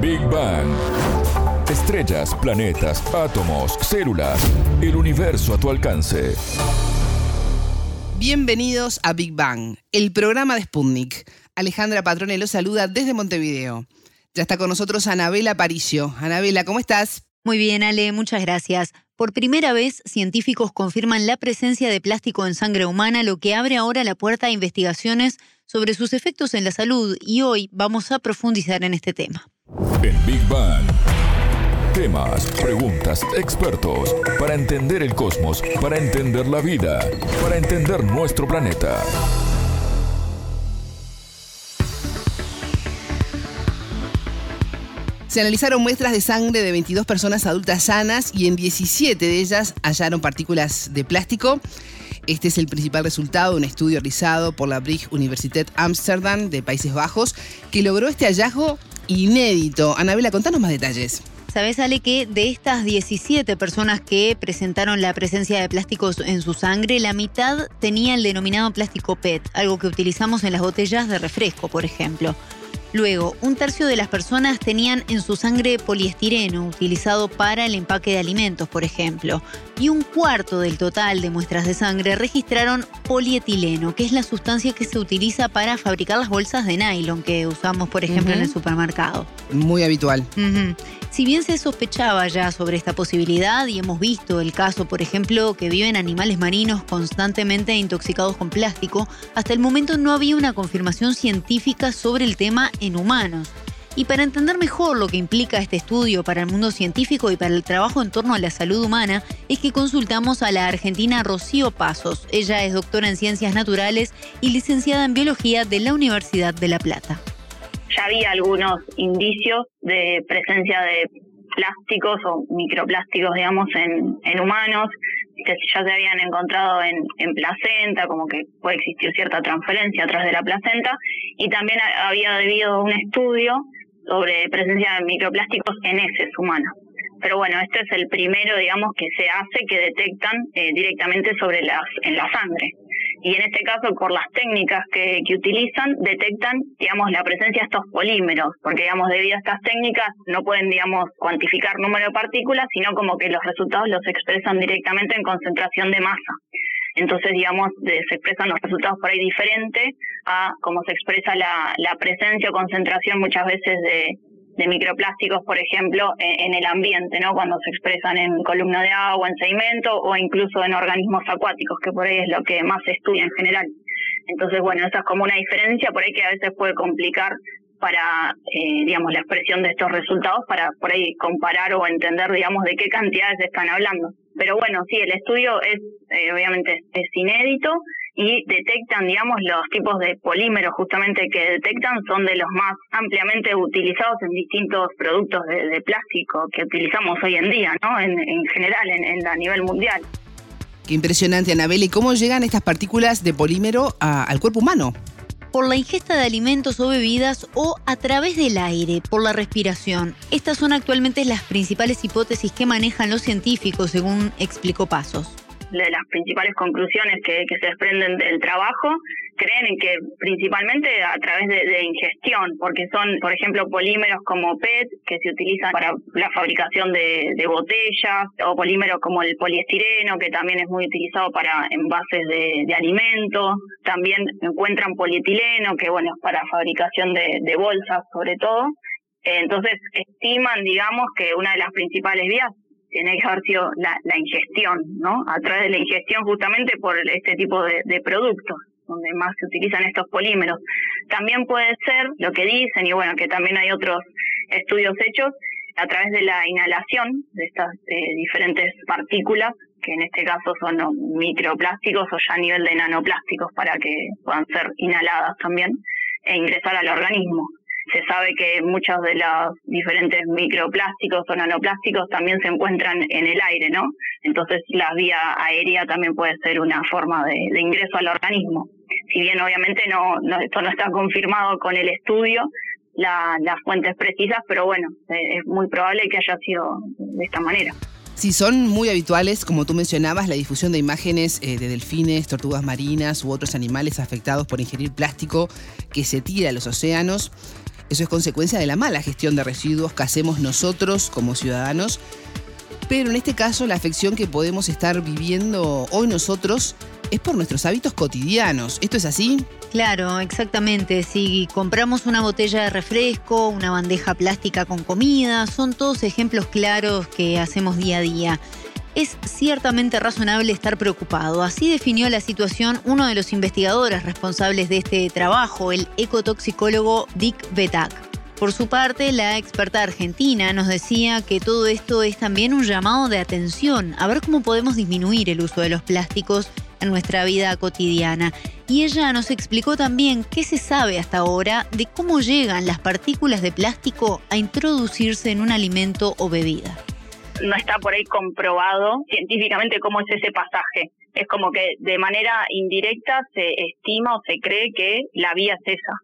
Big Bang. Estrellas, planetas, átomos, células, el universo a tu alcance. Bienvenidos a Big Bang, el programa de Sputnik. Alejandra Patrone los saluda desde Montevideo. Ya está con nosotros Anabela Paricio. Anabela, ¿cómo estás? Muy bien, Ale, muchas gracias. Por primera vez, científicos confirman la presencia de plástico en sangre humana, lo que abre ahora la puerta a investigaciones sobre sus efectos en la salud y hoy vamos a profundizar en este tema. En Big Bang. Temas, preguntas, expertos, para entender el cosmos, para entender la vida, para entender nuestro planeta. Se analizaron muestras de sangre de 22 personas adultas sanas y en 17 de ellas hallaron partículas de plástico. Este es el principal resultado de un estudio realizado por la Brig Universiteit Amsterdam de Países Bajos que logró este hallazgo inédito. Anabela, contanos más detalles. Sabes, Ale, que de estas 17 personas que presentaron la presencia de plásticos en su sangre, la mitad tenía el denominado plástico PET, algo que utilizamos en las botellas de refresco, por ejemplo. Luego, un tercio de las personas tenían en su sangre poliestireno, utilizado para el empaque de alimentos, por ejemplo. Y un cuarto del total de muestras de sangre registraron polietileno, que es la sustancia que se utiliza para fabricar las bolsas de nylon que usamos, por ejemplo, en el supermercado. Muy habitual. Si bien se sospechaba ya sobre esta posibilidad y hemos visto el caso, por ejemplo, que viven animales marinos constantemente intoxicados con plástico, hasta el momento no había una confirmación científica sobre el tema en humanos. Y para entender mejor lo que implica este estudio para el mundo científico y para el trabajo en torno a la salud humana, es que consultamos a la argentina Rocío Pasos. Ella es doctora en Ciencias Naturales y licenciada en Biología de la Universidad de La Plata ya había algunos indicios de presencia de plásticos o microplásticos, digamos, en, en humanos, que ya se habían encontrado en, en placenta, como que puede existir cierta transferencia a través de la placenta, y también había debido un estudio sobre presencia de microplásticos en heces humanos. Pero bueno, este es el primero, digamos, que se hace que detectan eh, directamente sobre las en la sangre y en este caso por las técnicas que, que utilizan detectan digamos la presencia de estos polímeros porque digamos debido a estas técnicas no pueden digamos cuantificar número de partículas sino como que los resultados los expresan directamente en concentración de masa. Entonces digamos se expresan los resultados por ahí diferente a cómo se expresa la, la presencia o concentración muchas veces de, de microplásticos, por ejemplo, en, el ambiente, ¿no? Cuando se expresan en columna de agua, en sedimento o incluso en organismos acuáticos, que por ahí es lo que más se estudia en general. Entonces, bueno, esa es como una diferencia por ahí que a veces puede complicar para, eh, digamos, la expresión de estos resultados, para por ahí comparar o entender, digamos, de qué cantidades están hablando. Pero bueno, sí, el estudio es, eh, obviamente, es inédito y detectan, digamos, los tipos de polímeros justamente que detectan son de los más ampliamente utilizados en distintos productos de, plástico que utilizamos hoy en día, ¿no? En, general, en, a nivel mundial. Qué impresionante, Anabel. ¿Y cómo llegan estas partículas de polímero al cuerpo humano? por la ingesta de alimentos o bebidas o a través del aire, por la respiración. Estas son actualmente las principales hipótesis que manejan los científicos, según explicó Pasos de las principales conclusiones que, se desprenden del trabajo, creen en que principalmente a través de, ingestión, porque son, por ejemplo, polímeros como PET, que se utilizan para la fabricación de, botellas, o polímeros como el poliestireno, que también es muy utilizado para envases de, de alimentos. También encuentran polietileno, que bueno, es para fabricación de bolsas sobre todo. Entonces, estiman, digamos, que una de las principales vías tiene que haber sido la, ingestión, ¿no? A través de la ingestión justamente por este tipo de, productos donde más se utilizan estos polímeros. También puede ser lo que dicen, y bueno, que también hay otros estudios hechos, a través de la inhalación de estas eh, diferentes partículas, que en este caso son microplásticos o ya a nivel de nanoplásticos para que puedan ser inhaladas también e ingresar al organismo se sabe que muchos de los diferentes microplásticos o nanoplásticos también se encuentran en el aire, ¿no? Entonces la vía aérea también puede ser una forma de, ingreso al organismo. Si bien obviamente no, esto no está confirmado con el estudio, las fuentes precisas, pero bueno, eh, es muy probable que haya sido de esta manera. Sí, son muy habituales, como tú mencionabas, la difusión de imágenes eh, de delfines, tortugas marinas u otros animales afectados por ingerir plástico que se tira a los océanos. Eso es consecuencia de la mala gestión de residuos que hacemos nosotros como ciudadanos. Pero en este caso la afección que podemos estar viviendo hoy nosotros es por nuestros hábitos cotidianos. ¿Esto es así? Claro, exactamente. Si compramos una botella de refresco, una bandeja plástica con comida, son todos ejemplos claros que hacemos día a día. Es ciertamente razonable estar preocupado. Así definió la situación uno de los investigadores responsables de este trabajo, el ecotoxicólogo Dick Betak. Por su parte, la experta argentina nos decía que todo esto es también un llamado de atención, a ver cómo podemos disminuir el uso de los plásticos en nuestra vida cotidiana. Y ella nos explicó también qué se sabe hasta ahora de cómo llegan las partículas de plástico a introducirse en un alimento o bebida. No está por ahí comprobado científicamente cómo es ese pasaje. Es como que de manera indirecta se estima o se cree que la vía es esa.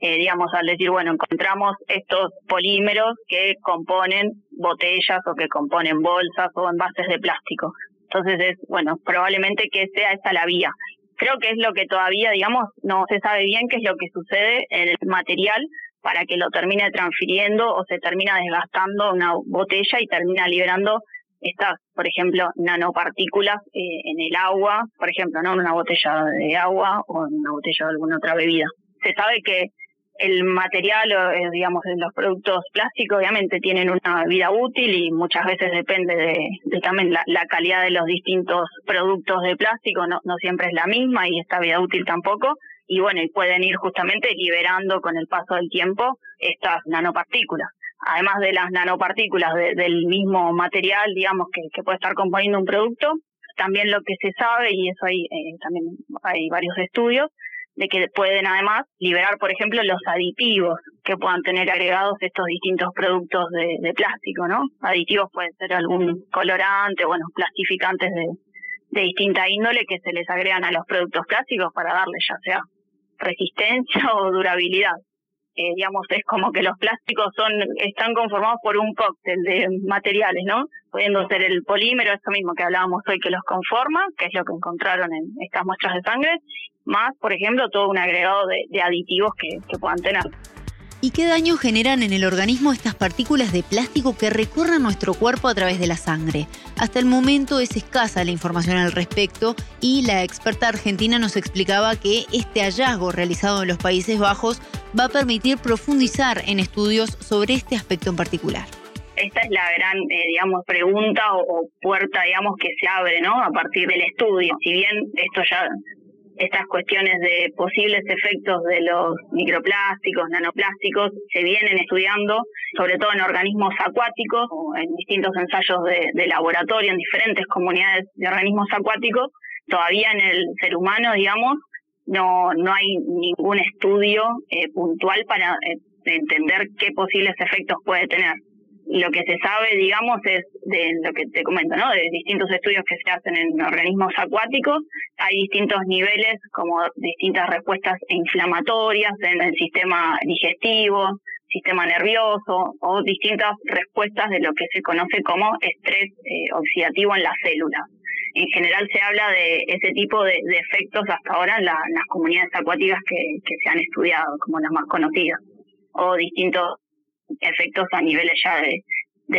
Eh, digamos, al decir, bueno, encontramos estos polímeros que componen botellas o que componen bolsas o envases de plástico. Entonces es, bueno, probablemente que sea esa la vía. Creo que es lo que todavía, digamos, no se sabe bien qué es lo que sucede en el material para que lo termine transfiriendo o se termina desgastando una botella y termina liberando estas, por ejemplo, nanopartículas eh, en el agua, por ejemplo, no en una botella de agua o en una botella de alguna otra bebida. Se sabe que el material, eh, digamos, de los productos plásticos, obviamente tienen una vida útil y muchas veces depende de, también la, calidad de los distintos productos de plástico, no, no siempre es la misma y esta vida útil tampoco. Y bueno, y pueden ir justamente liberando con el paso del tiempo estas nanopartículas. Además de las nanopartículas del mismo material, digamos, que, que, puede estar componiendo un producto, también lo que se sabe, y eso hay eh, también hay varios estudios, de que pueden además liberar, por ejemplo, los aditivos que puedan tener agregados estos distintos productos de, plástico, ¿no? Aditivos pueden ser algún colorante, bueno, plastificantes de, de distinta índole que se les agregan a los productos plásticos para darle ya sea resistencia o durabilidad. Eh, digamos, es como que los plásticos son están conformados por un cóctel de materiales, ¿no? Pudiendo ser el polímero, esto mismo que hablábamos hoy que los conforma, que es lo que encontraron en estas muestras de sangre, más, por ejemplo, todo un agregado de, aditivos que puedan tener. ¿Y qué daño generan en el organismo estas partículas de plástico que recorren nuestro cuerpo a través de la sangre? Hasta el momento es escasa la información al respecto y la experta argentina nos explicaba que este hallazgo realizado en los Países Bajos va a permitir profundizar en estudios sobre este aspecto en particular esta es la gran, eh, digamos, pregunta o, puerta, digamos, que se abre, ¿no? A partir del estudio. Si bien esto ya estas cuestiones de posibles efectos de los microplásticos, nanoplásticos, se vienen estudiando, sobre todo en organismos acuáticos en distintos ensayos de, laboratorio, en diferentes comunidades de organismos acuáticos. Todavía en el ser humano, digamos, no, no hay ningún estudio eh, puntual para eh, entender qué posibles efectos puede tener lo que se sabe, digamos, es de lo que te comento, ¿no? De distintos estudios que se hacen en organismos acuáticos. Hay distintos niveles, como distintas respuestas inflamatorias en el sistema digestivo, sistema nervioso, o distintas respuestas de lo que se conoce como estrés eh, oxidativo en las células. En general se habla de ese tipo de, efectos hasta ahora en, las comunidades acuáticas que se han estudiado, como las más conocidas, o distintos efectos a niveles ya de,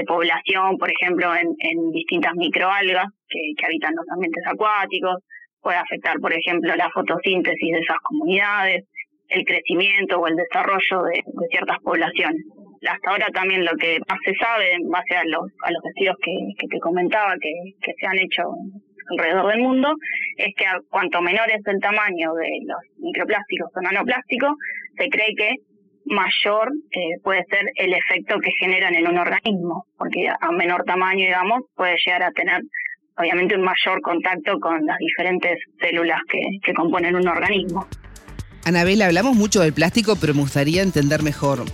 población, por ejemplo, en, en distintas microalgas que, que, habitan los ambientes acuáticos, puede afectar, por ejemplo, la fotosíntesis de esas comunidades, el crecimiento o el desarrollo de, ciertas poblaciones. Hasta ahora también lo que más se sabe, en base a los, a los estudios que, que te comentaba que, que se han hecho alrededor del mundo, es que cuanto menor es el tamaño de los microplásticos o nanoplásticos, se cree que mayor eh, puede ser el efecto que generan en un organismo, porque a menor tamaño, digamos, puede llegar a tener obviamente un mayor contacto con las diferentes células que, que componen un organismo. Anabela, hablamos mucho del plástico, pero me gustaría entender mejor.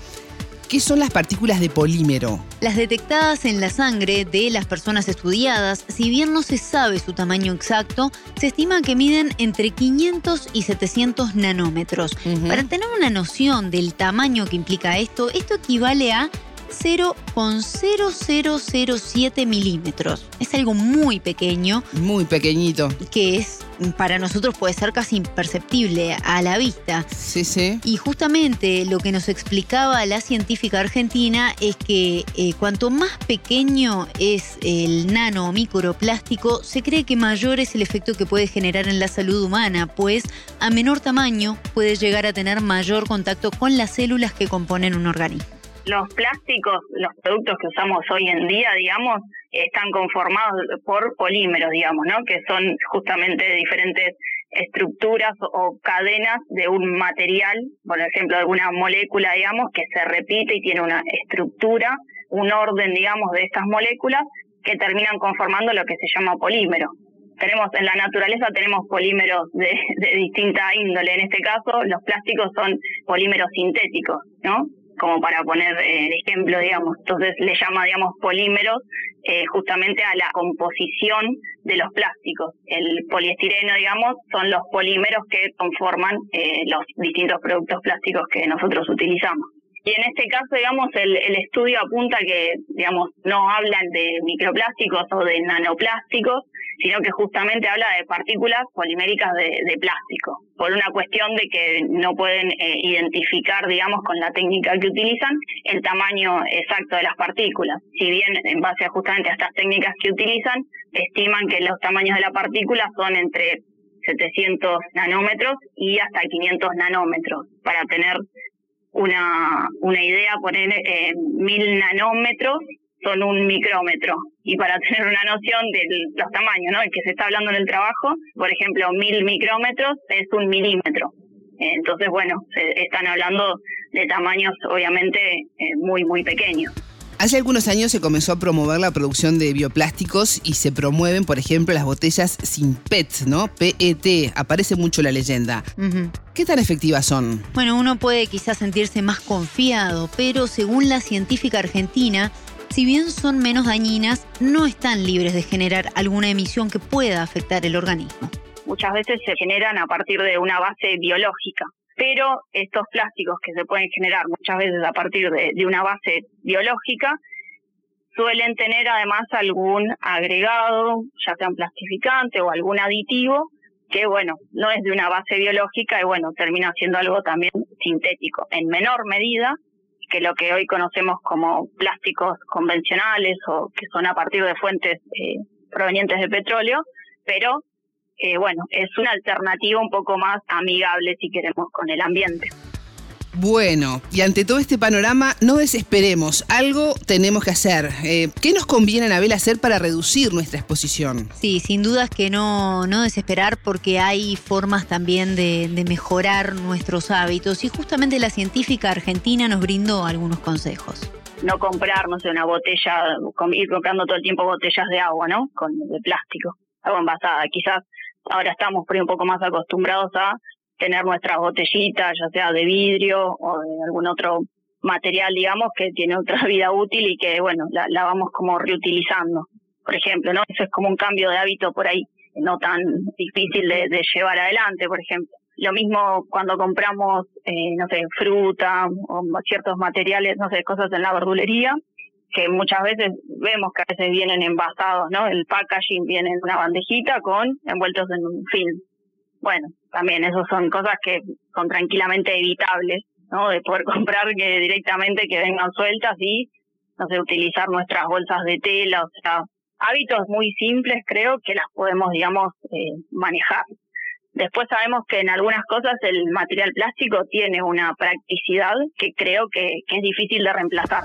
¿Qué son las partículas de polímero? Las detectadas en la sangre de las personas estudiadas, si bien no se sabe su tamaño exacto, se estima que miden entre 500 y 700 nanómetros. Para tener una noción del tamaño que implica esto, esto equivale a 0,0007 milímetros. Es algo muy pequeño. Muy pequeñito. Que es para nosotros puede ser casi imperceptible a la vista. Sí, sí. Y justamente lo que nos explicaba la científica argentina es que eh, cuanto más pequeño es el nano o microplástico, se cree que mayor es el efecto que puede generar en la salud humana, pues a menor tamaño puede llegar a tener mayor contacto con las células que componen un organismo los plásticos, los productos que usamos hoy en día, digamos, están conformados por polímeros, digamos, ¿no? Que son justamente diferentes estructuras o cadenas de un material, por ejemplo, alguna molécula, digamos, que se repite y tiene una estructura, un orden, digamos, de estas moléculas que terminan conformando lo que se llama polímero. Tenemos en la naturaleza tenemos polímeros de, de distinta índole. En este caso, los plásticos son polímeros sintéticos, ¿no? Como para poner eh, el ejemplo, digamos. Entonces le llama, digamos, polímeros eh, justamente a la composición de los plásticos. El poliestireno, digamos, son los polímeros que conforman eh, los distintos productos plásticos que nosotros utilizamos. Y en este caso, digamos, el, el, estudio apunta que, digamos, no hablan de microplásticos o de nanoplásticos, sino que justamente habla de partículas poliméricas de, de plástico, por una cuestión de que no pueden eh, identificar, digamos, con la técnica que utilizan, el tamaño exacto de las partículas. Si bien, en base justamente a estas técnicas que utilizan, estiman que los tamaños de la partícula son entre 700 nanómetros y hasta 500 nanómetros, para tener una, una idea, poner eh, mil nanómetros son un micrómetro. Y para tener una noción de los tamaños, ¿no? El que se está hablando en el trabajo, por ejemplo, mil micrómetros es un milímetro. Entonces, bueno, se están hablando de tamaños obviamente eh, muy, muy pequeños. Hace algunos años se comenzó a promover la producción de bioplásticos y se promueven, por ejemplo, las botellas sin PET, ¿no? PET, aparece mucho la leyenda. ¿Qué tan efectivas son? Bueno, uno puede quizás sentirse más confiado, pero según la científica argentina, si bien son menos dañinas, no están libres de generar alguna emisión que pueda afectar el organismo. Muchas veces se generan a partir de una base biológica pero estos plásticos que se pueden generar muchas veces a partir de, una base biológica suelen tener además algún agregado, ya sea un plastificante o algún aditivo, que bueno, no es de una base biológica y bueno, termina siendo algo también sintético, en menor medida que lo que hoy conocemos como plásticos convencionales o que son a partir de fuentes eh, provenientes de petróleo, pero eh, bueno, es una alternativa un poco más amigable, si queremos, con el ambiente. Bueno, y ante todo este panorama, no desesperemos, algo tenemos que hacer. Eh, ¿Qué nos conviene, Anabel, hacer para reducir nuestra exposición? Sí, sin dudas que no, no desesperar porque hay formas también de, de mejorar nuestros hábitos y justamente la científica argentina nos brindó algunos consejos no comprar, no sé, una botella, ir comprando todo el tiempo botellas de agua, ¿no? Con de plástico, agua envasada. Quizás Ahora estamos por un poco más acostumbrados a tener nuestras botellitas, ya sea de vidrio o de algún otro material, digamos, que tiene otra vida útil y que, bueno, la, vamos como reutilizando. Por ejemplo, ¿no? Eso es como un cambio de hábito por ahí, no tan difícil de, llevar adelante, por ejemplo. Lo mismo cuando compramos, eh, no sé, fruta o ciertos materiales, no sé, cosas en la verdulería, que muchas veces vemos que a veces vienen envasados, ¿no? El packaging viene en una bandejita con envueltos en un film. Bueno, también esas son cosas que son tranquilamente evitables, ¿no? De poder comprar que directamente que vengan sueltas y, no sé, utilizar nuestras bolsas de tela, o sea, hábitos muy simples creo que las podemos, digamos, eh, manejar. Después sabemos que en algunas cosas el material plástico tiene una practicidad que creo que, que es difícil de reemplazar.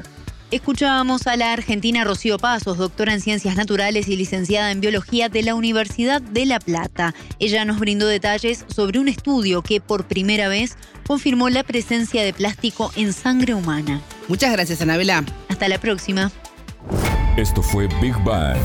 Escuchábamos a la argentina Rocío Pasos, doctora en Ciencias Naturales y licenciada en Biología de la Universidad de La Plata. Ella nos brindó detalles sobre un estudio que por primera vez confirmó la presencia de plástico en sangre humana. Muchas gracias, Anabela. Hasta la próxima. Esto fue Big Bang.